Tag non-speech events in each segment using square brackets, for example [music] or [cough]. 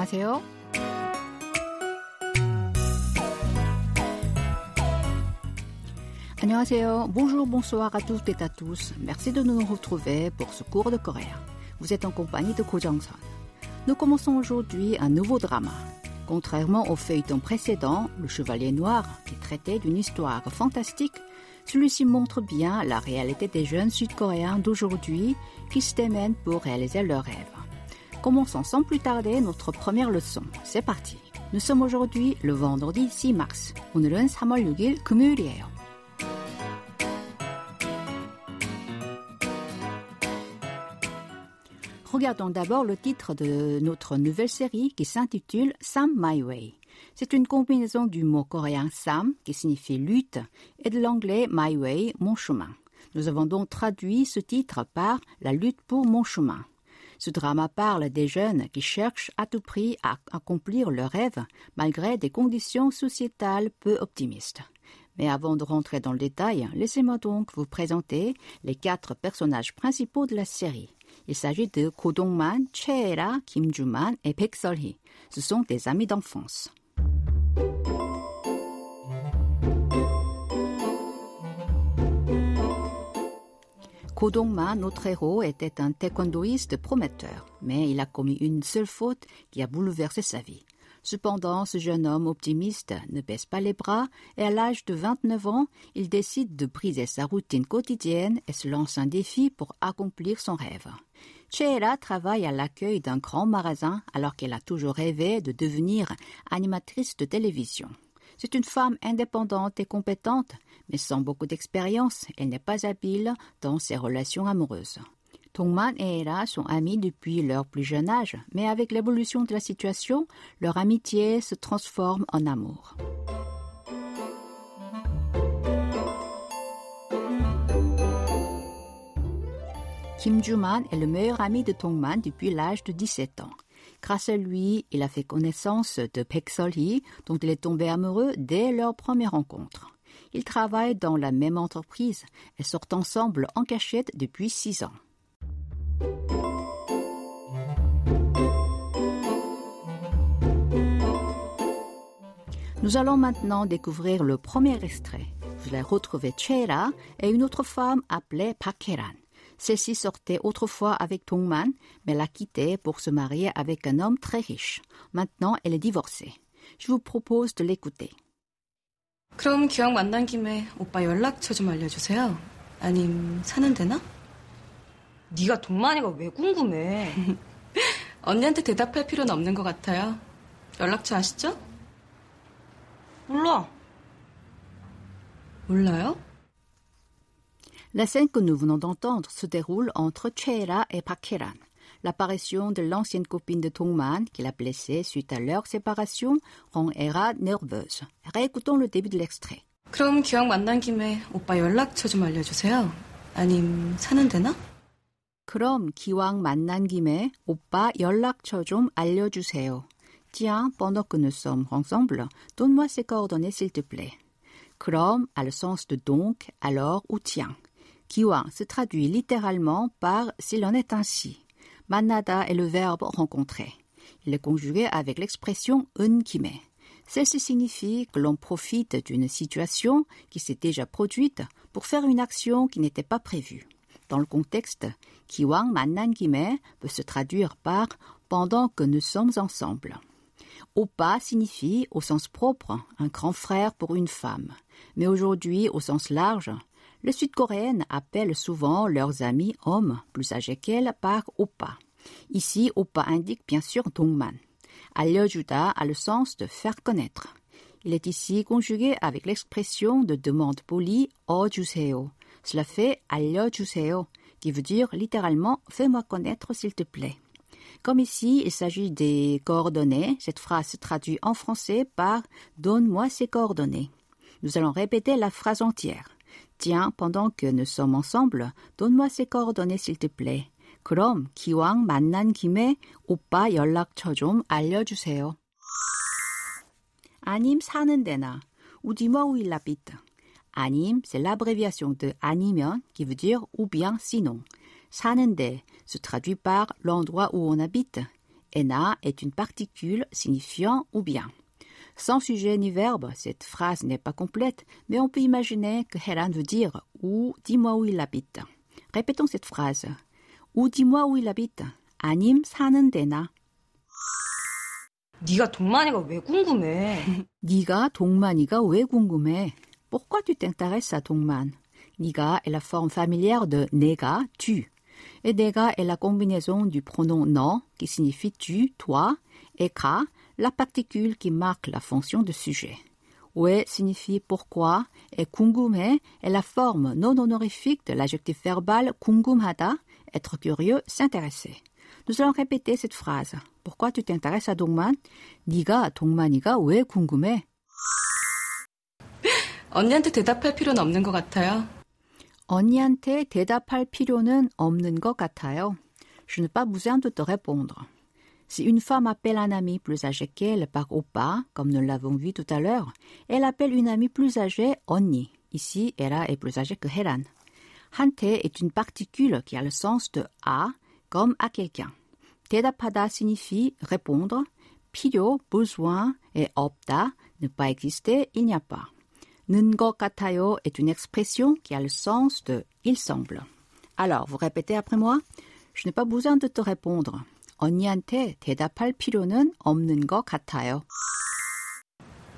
안녕하세요. 안녕하세요. Bonjour, bonsoir à toutes et à tous. Merci de nous retrouver pour ce cours de coréen. Vous êtes en compagnie de Ko Jong-son. Nous commençons aujourd'hui un nouveau drama. Contrairement au feuilleton précédent, Le Chevalier Noir, qui traitait d'une histoire fantastique, celui-ci montre bien la réalité des jeunes Sud-Coréens d'aujourd'hui qui se démènent pour réaliser leurs rêves. Commençons sans plus tarder notre première leçon. C'est parti. Nous sommes aujourd'hui le vendredi 6 mars. 오늘은 3월 6일 금요일이에요. Regardons d'abord le titre de notre nouvelle série qui s'intitule Sam My Way. C'est une combinaison du mot coréen Sam qui signifie lutte et de l'anglais My Way, mon chemin. Nous avons donc traduit ce titre par La lutte pour mon chemin. Ce drama parle des jeunes qui cherchent à tout prix à accomplir leurs rêves malgré des conditions sociétales peu optimistes. Mais avant de rentrer dans le détail, laissez-moi donc vous présenter les quatre personnages principaux de la série. Il s'agit de Ko Dong-man, Chea-ra, Kim Joo-man et Baek Sol-hee. Ce sont des amis d'enfance. Ko Dong-man, notre héros, était un taekwondoïste prometteur, mais il a commis une seule faute qui a bouleversé sa vie. Cependant, ce jeune homme optimiste ne baisse pas les bras et à l'âge de 29 ans, il décide de briser sa routine quotidienne et se lance un défi pour accomplir son rêve. Cheera travaille à l'accueil d'un grand magasin alors qu'elle a toujours rêvé de devenir animatrice de télévision. C'est une femme indépendante et compétente, mais sans beaucoup d'expérience, elle n'est pas habile dans ses relations amoureuses. Tongman et Ella sont amis depuis leur plus jeune âge, mais avec l'évolution de la situation, leur amitié se transforme en amour. Kim Joo-man est le meilleur ami de Tongman depuis l'âge de 17 ans. Grâce à lui, il a fait connaissance de Sol-hee, dont il est tombé amoureux dès leur première rencontre. Ils travaillent dans la même entreprise et sortent ensemble en cachette depuis six ans. Nous allons maintenant découvrir le premier extrait. Vous allez retrouver Chera et une autre femme appelée Pakeran. Celle-ci sortait autrefois avec Tongman, mais l'a quitté pour se marier avec un homme très riche. Maintenant, elle est divorcée. Je vous propose de l'écouter. 그럼 기왕 만난 김에 오빠 연락처 좀 알려주세요. 아님 사는 데나? 네가 동만이가 왜 궁금해? 언니한테 대답할 필요는 없는 것 같아요. 연락처 아시죠? 몰라. 몰라요? La scène que nous venons d'entendre se déroule entre Cheera et Pakeran. L'apparition de l'ancienne copine de Tongman, qui l'a blessée suite à leur séparation, rend Hera nerveuse. Réécoutons le début de l'extrait. 그럼 기왕 만난 김에 오빠 연락처 좀 알려주세요. 아님 사는 데나? 그럼 기왕 만난 김에 오빠 연락처 좀 알려주세요. Tiens, pendant que nous sommes ensemble, donne-moi ses coordonnées s'il te plaît. Krom a le sens de donc, alors ou tiens. Kiwang se traduit littéralement par s'il en est ainsi. Manada est le verbe rencontrer. Il est conjugué avec l'expression unkime. Ceci signifie que l'on profite d'une situation qui s'est déjà produite pour faire une action qui n'était pas prévue. Dans le contexte, Kiwang mannan kime peut se traduire par pendant que nous sommes ensemble. Oppa signifie, au sens propre, un grand frère pour une femme. Mais aujourd'hui, au sens large, les Sud-Coréennes appellent souvent leurs amis hommes plus âgés qu'elles par oppa. Ici, oppa indique bien sûr dongman. Alyojuda a le sens de faire connaître. Il est ici conjugué avec l'expression de demande polie oh, ojuseyo. Cela fait alyojuseyo, qui veut dire littéralement fais-moi connaître s'il te plaît. Comme ici, il s'agit des coordonnées, cette phrase se traduit en français par donne-moi ces coordonnées. Nous allons répéter la phrase entière. Tiens, pendant que nous sommes ensemble, donne-moi ces coordonnées s'il te plaît. 그럼 기왕 만난 김에 오빠 연락처 좀 알려주세요. 아님 사는 데나, ou dis-moi où il habite. Anim, c'est l'abréviation de 아니면, qui veut dire ou bien sinon. 사는데 se traduit par l'endroit où on habite ena est une particule signifiant ou bien. Sans sujet ni verbe, cette phrase n'est pas complète, mais on peut imaginer que Heran veut dire ou dis-moi où il habite. Répétons cette phrase. ou dis-moi où il habite. 아님 사는 데나. 네가 동만이가 왜 궁금해? [laughs] 네가 동만이가 왜 궁금해? Pourquoi tu t'intéresses à 동만? 네가 est la forme familière de 내가, tu. Et 내가 est la combinaison du pronom 너, qui signifie tu, toi, et 가, la particule qui marque la fonction de sujet. 왜 signifie pourquoi et 궁금해 est la forme non honorifique de l'adjectif verbal 궁금하다, être curieux, s'intéresser. Nous allons répéter cette phrase. Pourquoi tu t'intéresses à 동만? 네가 동만이가 왜 궁금해? 언니한테 대답할 필요는 없는 것 같아요. 언니한테 대답할 필요는 없는 것 같아요. Je n'ai pas besoin de te répondre. Si une femme appelle un ami plus âgé qu'elle par opa, comme nous l'avons vu tout à l'heure, elle appelle une amie plus âgée onni. Ici, Hera est plus âgée que Heran. Hante est une particule qui a le sens de à, comme à quelqu'un. Tedapada signifie répondre, pillo, besoin, et opta, ne pas exister, il n'y a pas. nungokatayo est une expression qui a le sens de il semble. Alors, vous répétez après moi? Je n'ai pas besoin de te répondre. 언니한테 대답할 필요는 없는 것 같아요.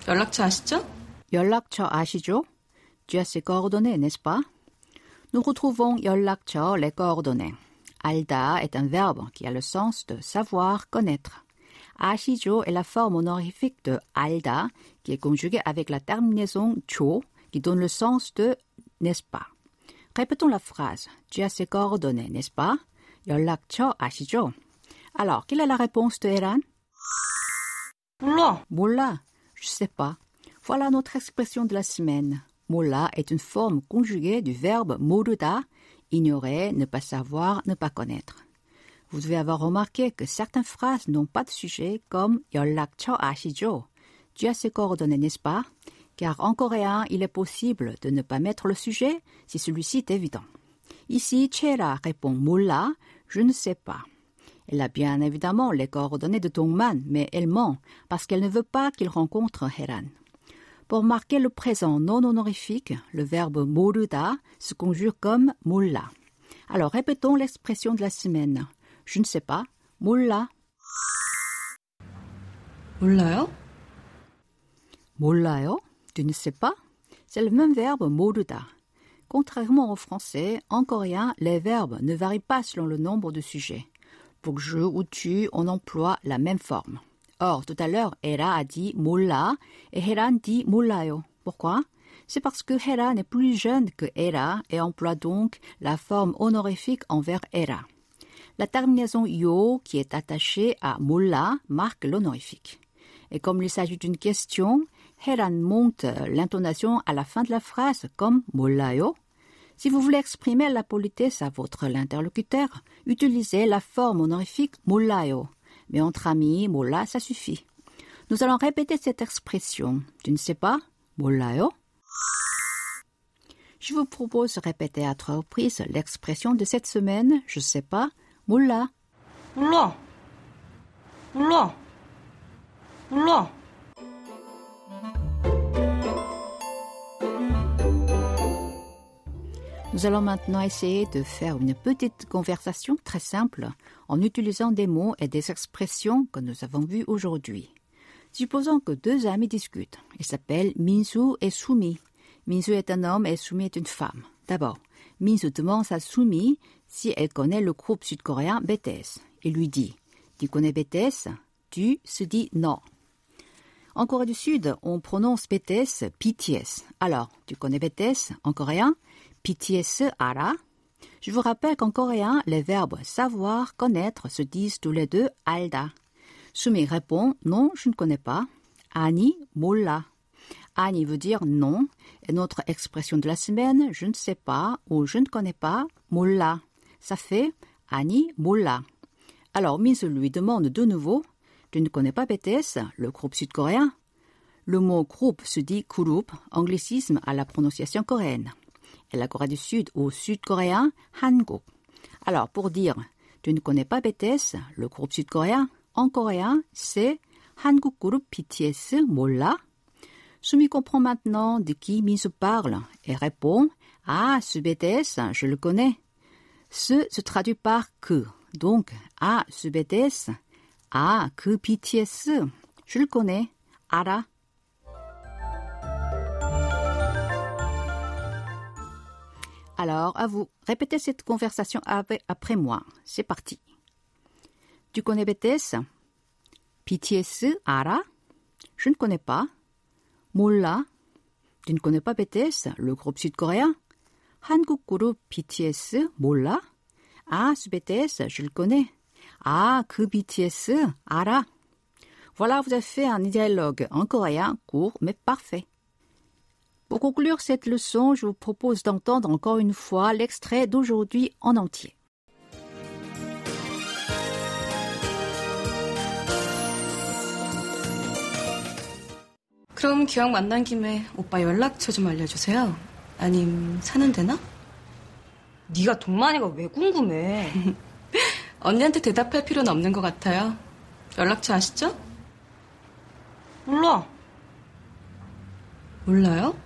연락처 아시죠? 연락처 아시죠? Tu as ses coordonnées, n'est-ce pas? Nous retrouvons 연락처, les coordonnées. 알다 est un verbe qui a le sens de savoir, connaître. 아시죠 est la forme honorifique de 알다 qui est conjuguée avec la terminaison 조 qui donne le sens de n'est-ce pas. Répétons la phrase. Tu as ses coordonnées, n'est-ce pas? 연락처 아시죠? Alors, quelle est la réponse de Eran? 몰라. 몰라. Je sais pas. Voilà notre expression de la semaine. 몰라 est une forme conjuguée du verbe 모르다, ignorer, ne pas savoir, ne pas connaître. Vous devez avoir remarqué que certaines phrases n'ont pas de sujet comme 연락처 아시죠? Tu as ses coordonnées, n'est-ce pas? Car en coréen, il est possible de ne pas mettre le sujet si celui-ci est évident. Ici, Chera répond 몰라, je ne sais pas. Elle a bien évidemment les coordonnées de Dongman, mais elle ment parce qu'elle ne veut pas qu'il rencontre Heran. Pour marquer le présent non honorifique, le verbe moruda se conjure comme 몰라. Alors répétons l'expression de la semaine. Je ne sais pas. 몰라. 몰라요? 몰라요? Tu ne sais pas? C'est le même verbe 모르다. Contrairement au français, en coréen, les verbes ne varient pas selon le nombre de sujets. pour je ou tu, on emploie la même forme. Or, tout à l'heure, Hera a dit mola et Heran dit molayo. Pourquoi? C'est parce que Hera n'est plus jeune que Hera et emploie donc la forme honorifique envers Hera. La terminaison yo qui est attachée à mola marque l'honorifique. Et comme il s'agit d'une question, Heran monte l'intonation à la fin de la phrase comme molayo si vous voulez exprimer la politesse à votre interlocuteur, utilisez la forme honorifique mollayo. Mais entre amis, molla, ça suffit. Nous allons répéter cette expression. Tu ne sais pas? Mollayo Je vous propose de répéter à trois reprises l'expression de cette semaine, je sais pas, molla. Molla. Molla. Molla. Nous allons maintenant essayer de faire une petite conversation très simple en utilisant des mots et des expressions que nous avons vues aujourd'hui. Supposons que deux amis discutent. Ils s'appellent Minsu et Sumi. Minsu est un homme et Sumi est une femme. D'abord, Minsu demande à Sumi si elle connaît le groupe sud-coréen BTS. Il lui dit Tu connais BTS Tu se dis non. En Corée du Sud, on prononce BTS BTS. Alors, tu connais BTS en coréen? BTS 알아? Je vous rappelle qu'en coréen, les verbes savoir, connaître se disent tous les deux alda. Sumi répond non, je ne connais pas. Ani molla. Ani veut dire non. Et notre expression de la semaine, je ne sais pas ou je ne connais pas, molla. Ça fait Ani molla. Alors Mise lui demande de nouveau Tu ne connais pas BTS, le groupe sud-coréen? Le mot groupe se dit group, anglicisme à la prononciation coréenne la Corée du Sud ou sud-coréen Hanguk. Alors, pour dire tu ne connais pas BTS, le groupe sud-coréen, en coréen, c'est Hanguk Group BTS Mola. Sumi comprend maintenant de qui Misu parle et répond Ah, ce BTS, je le connais. Ce se traduit par que. Donc, Ah, ce BTS, Ah, que BTS, je le connais. Ara, Alors, à vous, répétez cette conversation après moi. C'est parti. Tu connais BTS BTS, Ara? Je ne connais pas. Molla Tu ne connais pas BTS, le groupe sud-coréen? Hanguk groupe BTS, Molla Ah, ce BTS, je le connais. Ah, que BTS, Ara? Voilà, vous avez fait un dialogue en coréen court mais parfait. Pour conclure cette leçon, je vous propose d'entendre encore une fois l'extrait d'aujourd'hui en entier. 그럼 기왕 만난 김에 오빠 연락처 좀 알려주세요. 아님 사는 데나? 네가 동만이가 왜 궁금해? 언니한테 대답할 필요는 없는 것 같아요. 연락처 아시죠? 몰라. 몰라요?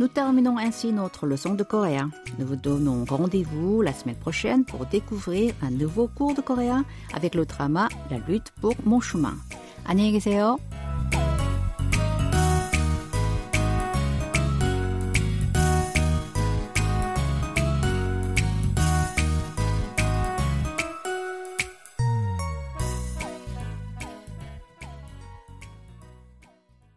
Nous terminons ainsi notre leçon de coréen. Nous vous donnons rendez-vous la semaine prochaine pour découvrir un nouveau cours de coréen avec le drama La lutte pour mon chemin. 안녕히 계세요.